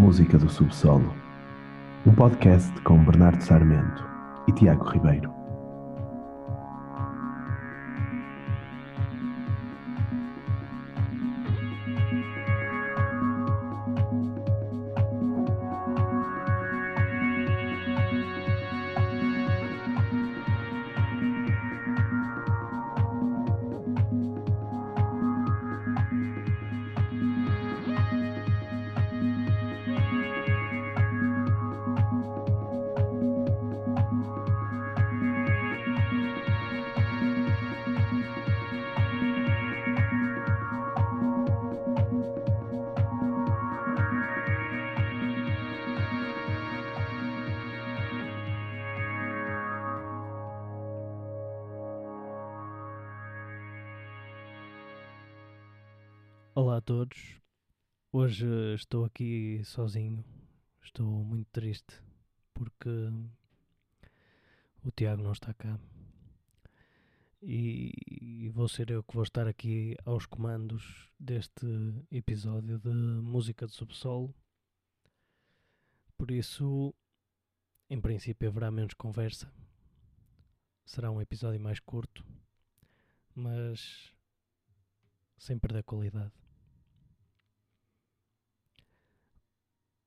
Música do Subsolo, um podcast com Bernardo Sarmento e Tiago Ribeiro. Todos. Hoje estou aqui sozinho. Estou muito triste porque o Tiago não está cá. E vou ser eu que vou estar aqui aos comandos deste episódio de música de subsolo. Por isso, em princípio, haverá menos conversa. Será um episódio mais curto, mas sem perder qualidade.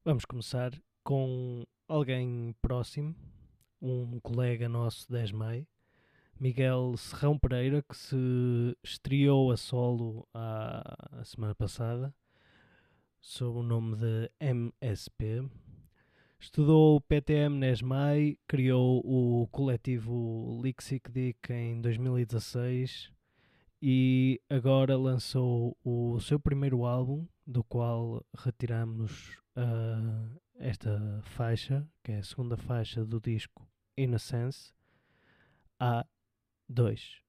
Vamos começar com alguém próximo, um colega nosso 10 Maio, Miguel Serrão Pereira, que se estreou a solo a, semana passada, sob o nome de MSP. Estudou PTM Nesmai, criou o coletivo Lixic Dick em 2016 e agora lançou o seu primeiro álbum, do qual retiramos uh, esta faixa, que é a segunda faixa do disco Innocence, A2. está.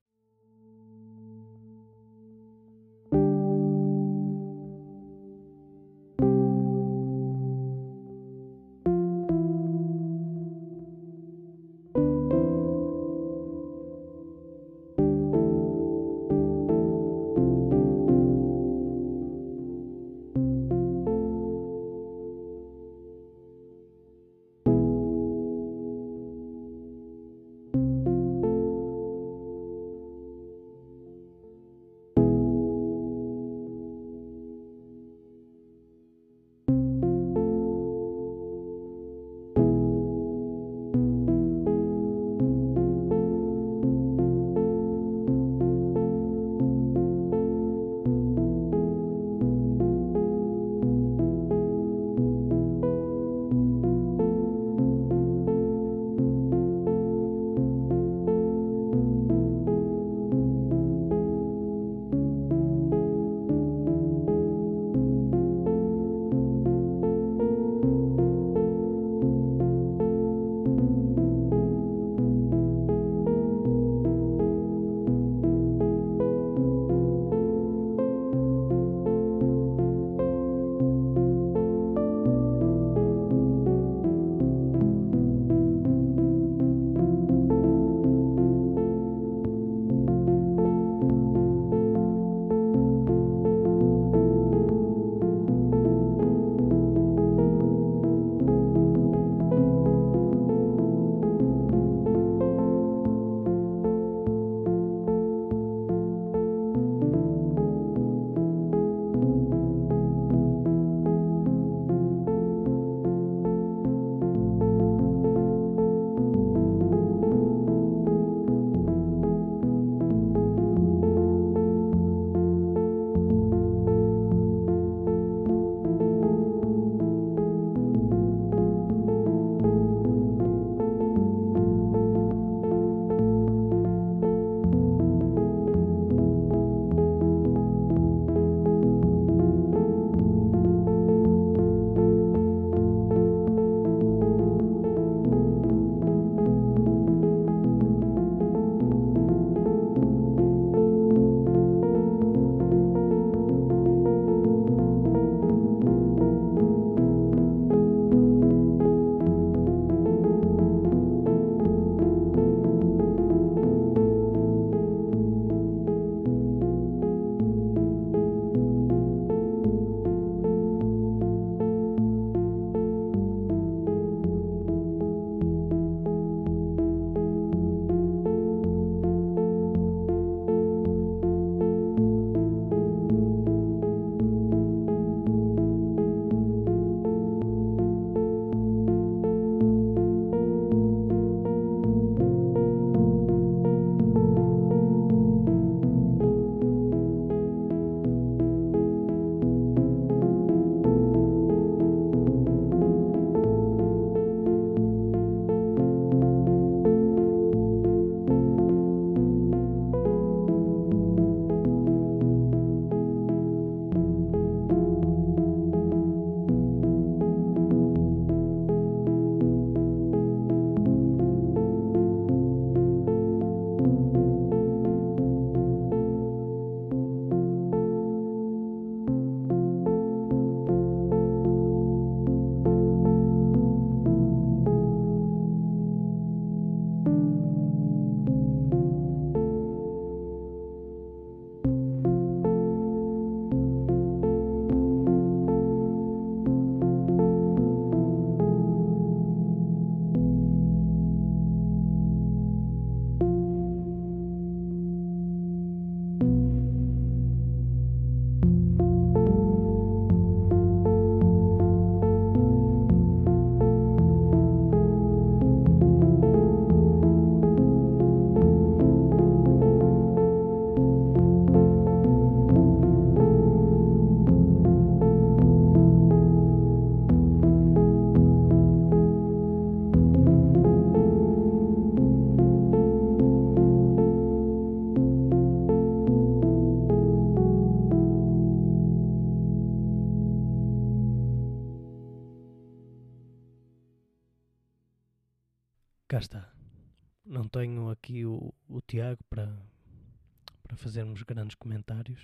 Fazermos grandes comentários.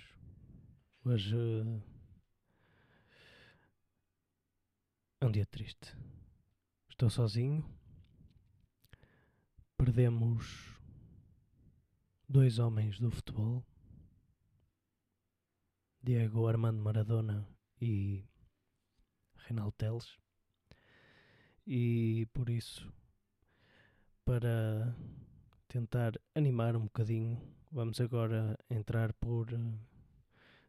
Hoje uh, é um dia triste. Estou sozinho. Perdemos dois homens do futebol. Diego Armando Maradona e Reinaldo Teles. E por isso, para tentar animar um bocadinho, vamos agora entrar por uh,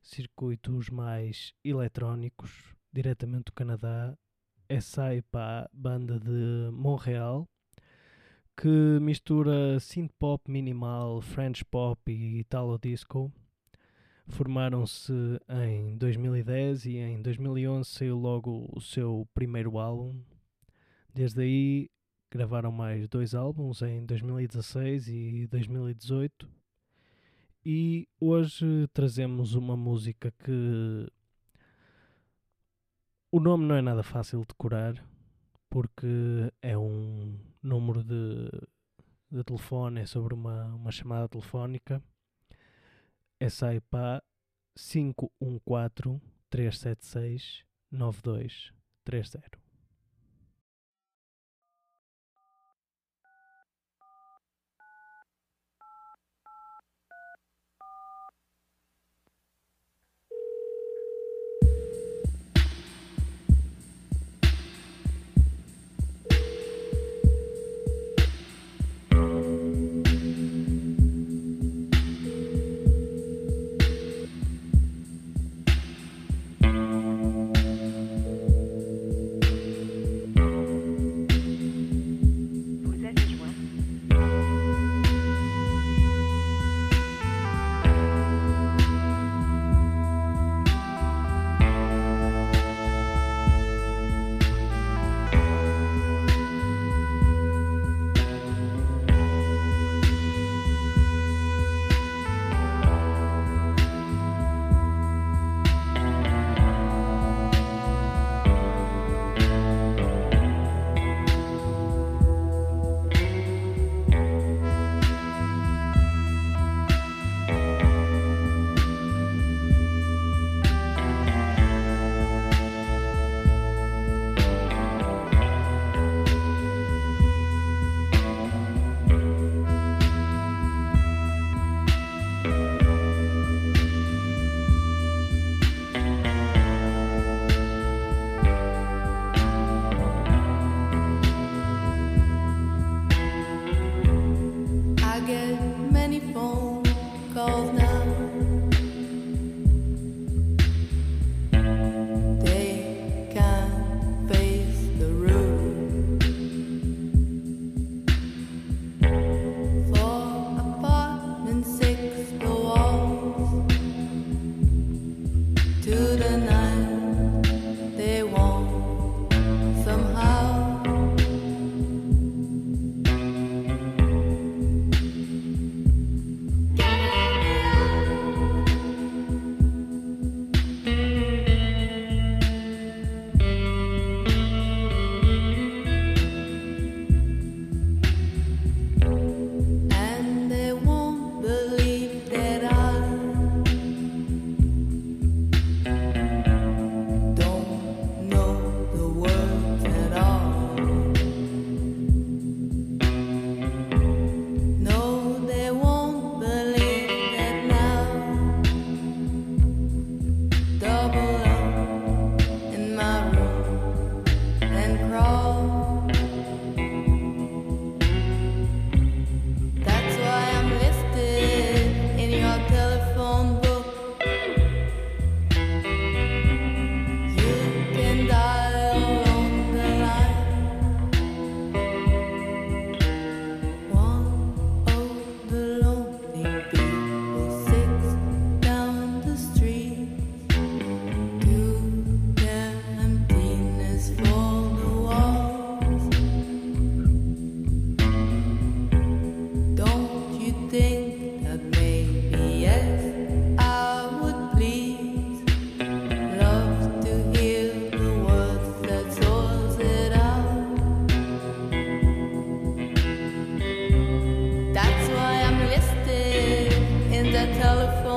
circuitos mais eletrónicos, diretamente do Canadá. É Saipa, banda de Montreal, que mistura synth pop minimal, French pop e Italo disco Formaram-se em 2010 e em 2011 saiu logo o seu primeiro álbum. Desde aí gravaram mais dois álbuns em 2016 e 2018. E hoje trazemos uma música que o nome não é nada fácil de decorar porque é um número de, de telefone, é sobre uma, uma chamada telefónica SAIPA 514 376 9230. telephone.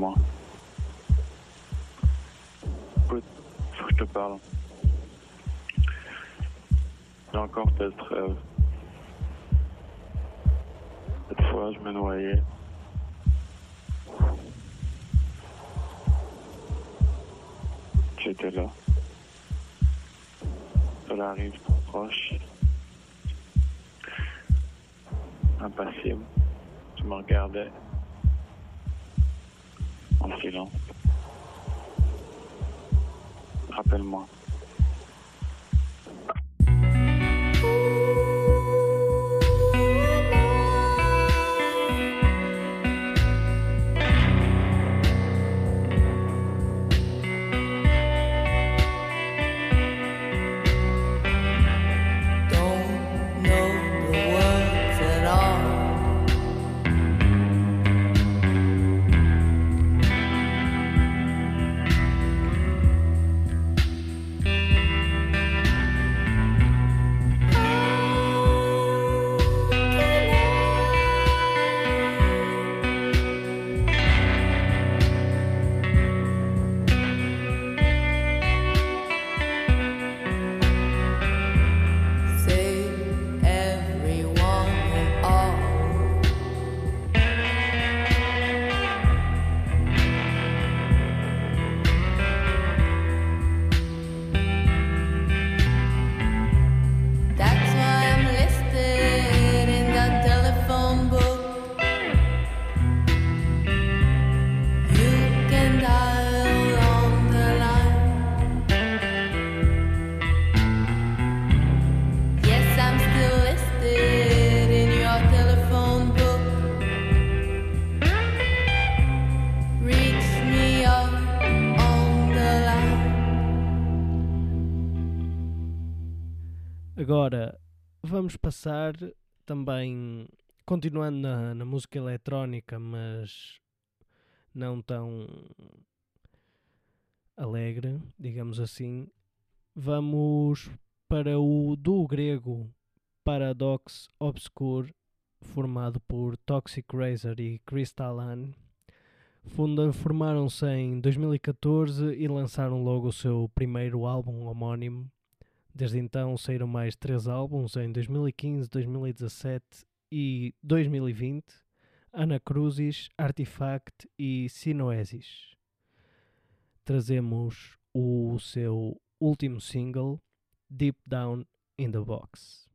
moi. Faut, faut que je te parle. Et encore cette rêve. Cette fois, je me noyais. J'étais là. Cela arrive trop proche. Agora vamos passar também, continuando na, na música eletrónica, mas não tão alegre, digamos assim, vamos para o duo grego Paradox Obscure, formado por Toxic Razor e Crystalline. Funda- Formaram-se em 2014 e lançaram logo o seu primeiro álbum homónimo. Desde então saíram mais três álbuns em 2015, 2017 e 2020. Anacrusis, Artifact e Sinoesis. Trazemos o seu último single, Deep Down in the Box.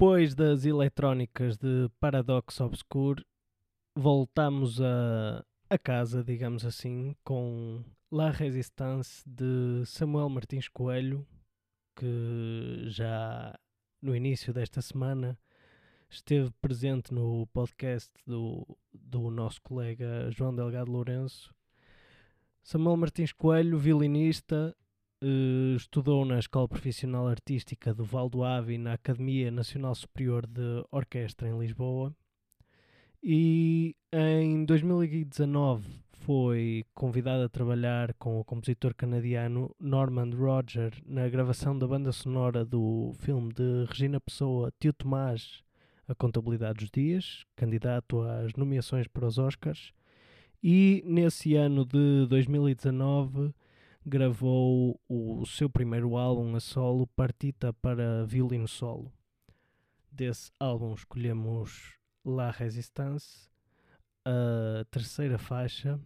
Depois das eletrónicas de Paradox Obscure, voltamos a, a casa, digamos assim, com La Resistance de Samuel Martins Coelho, que já no início desta semana esteve presente no podcast do, do nosso colega João Delgado Lourenço. Samuel Martins Coelho, violinista, eh, estudou na Escola Profissional Artística do Val do Ave na Academia Nacional Superior de Orquestra em Lisboa. E em 2019 foi convidado a trabalhar com o compositor canadiano Norman Roger na gravação da banda sonora do filme de Regina Pessoa, Tio Tomás, A Contabilidade dos Dias, candidato às nomeações para os Oscars. E nesse ano de 2019 gravou o seu primeiro álbum a solo, Partita para violino solo. Desse álbum escolhemos La Resistance, a terceira faixa.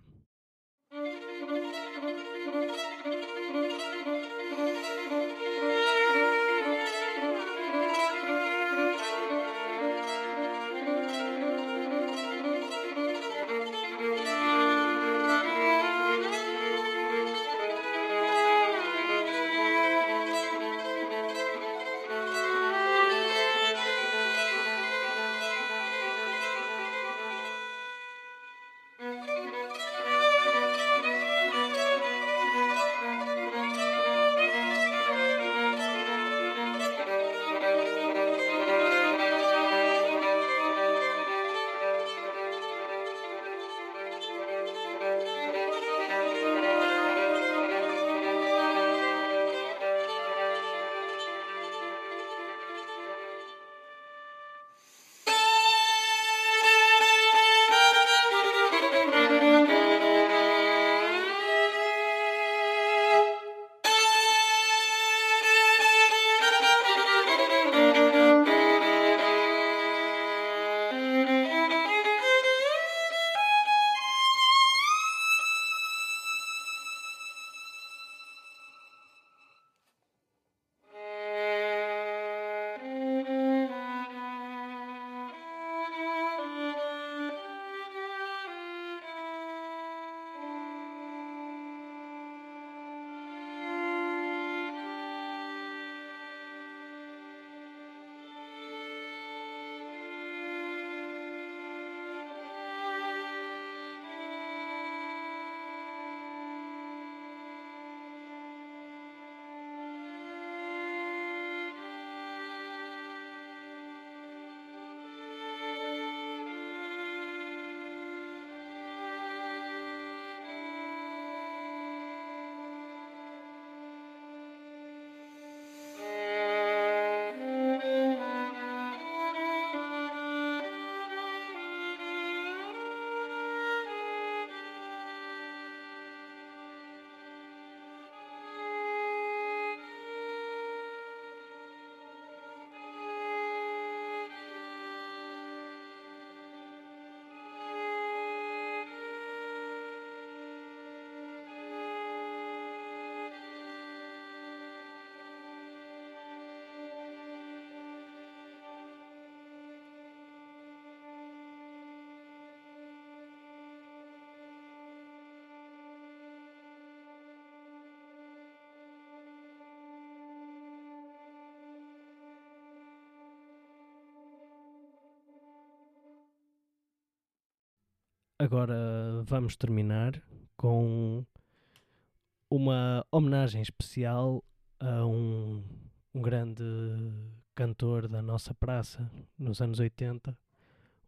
Agora vamos terminar com uma homenagem especial a um, um grande cantor da nossa praça nos anos 80,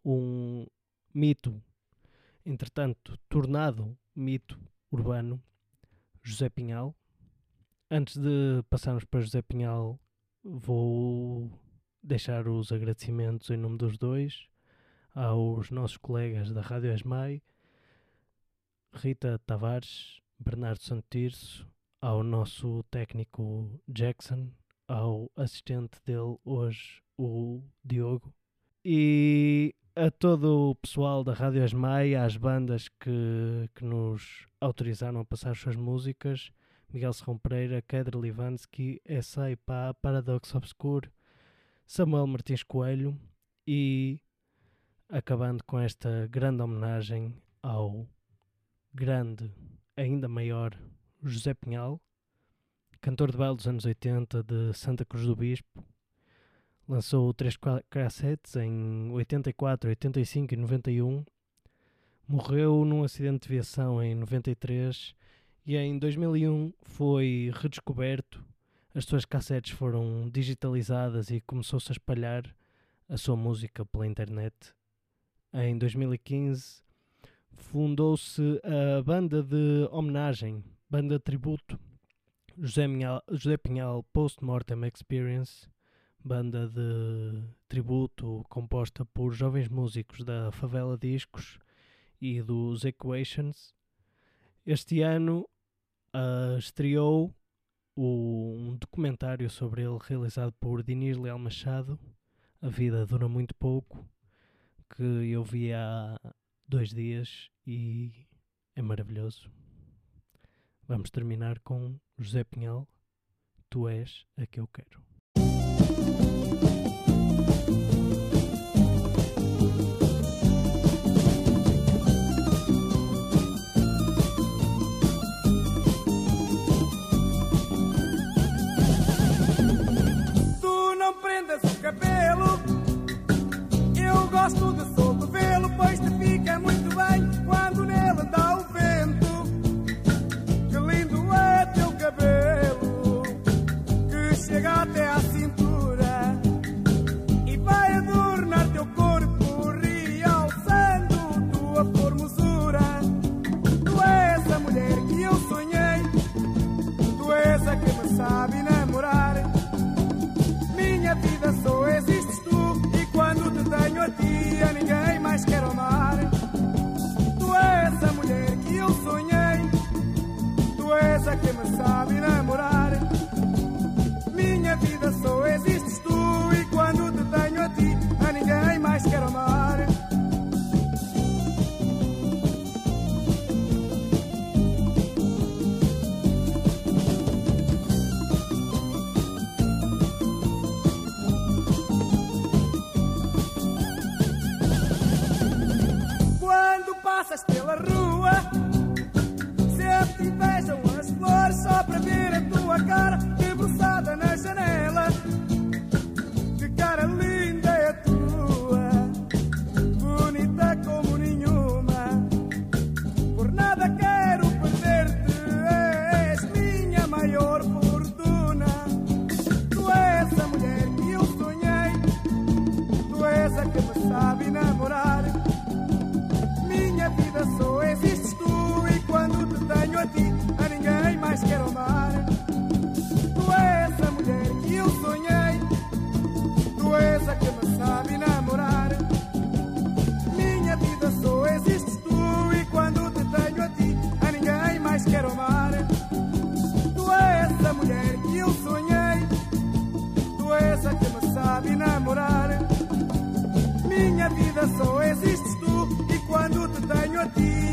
um mito, entretanto tornado mito urbano, José Pinhal. Antes de passarmos para José Pinhal, vou deixar os agradecimentos em nome dos dois aos nossos colegas da Rádio Esmai, Rita Tavares, Bernardo Santirso, ao nosso técnico Jackson, ao assistente dele hoje, o Diogo, e a todo o pessoal da Rádio Esmai, às bandas que, que nos autorizaram a passar as suas músicas, Miguel Serrão Pereira, Kedra Livansky, Essay Paradox Obscure, Samuel Martins Coelho e acabando com esta grande homenagem ao grande, ainda maior José Pinhal, cantor de baile dos anos 80 de Santa Cruz do Bispo. Lançou três cassetes em 84, 85 e 91. Morreu num acidente de viação em 93 e em 2001 foi redescoberto. As suas cassetes foram digitalizadas e começou-se a espalhar a sua música pela internet em 2015, fundou-se a banda de homenagem, banda de tributo José, Minhal, José Pinhal Experience, banda de tributo composta por jovens músicos da Favela Discos e dos Equations. Este ano uh, estreou o, um documentário sobre ele realizado por Dinis Leal Machado. A vida dura muito pouco que eu vi há dois dias e é maravilhoso. Vamos terminar com José Pinhal, Tu és a que eu quero.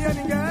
a.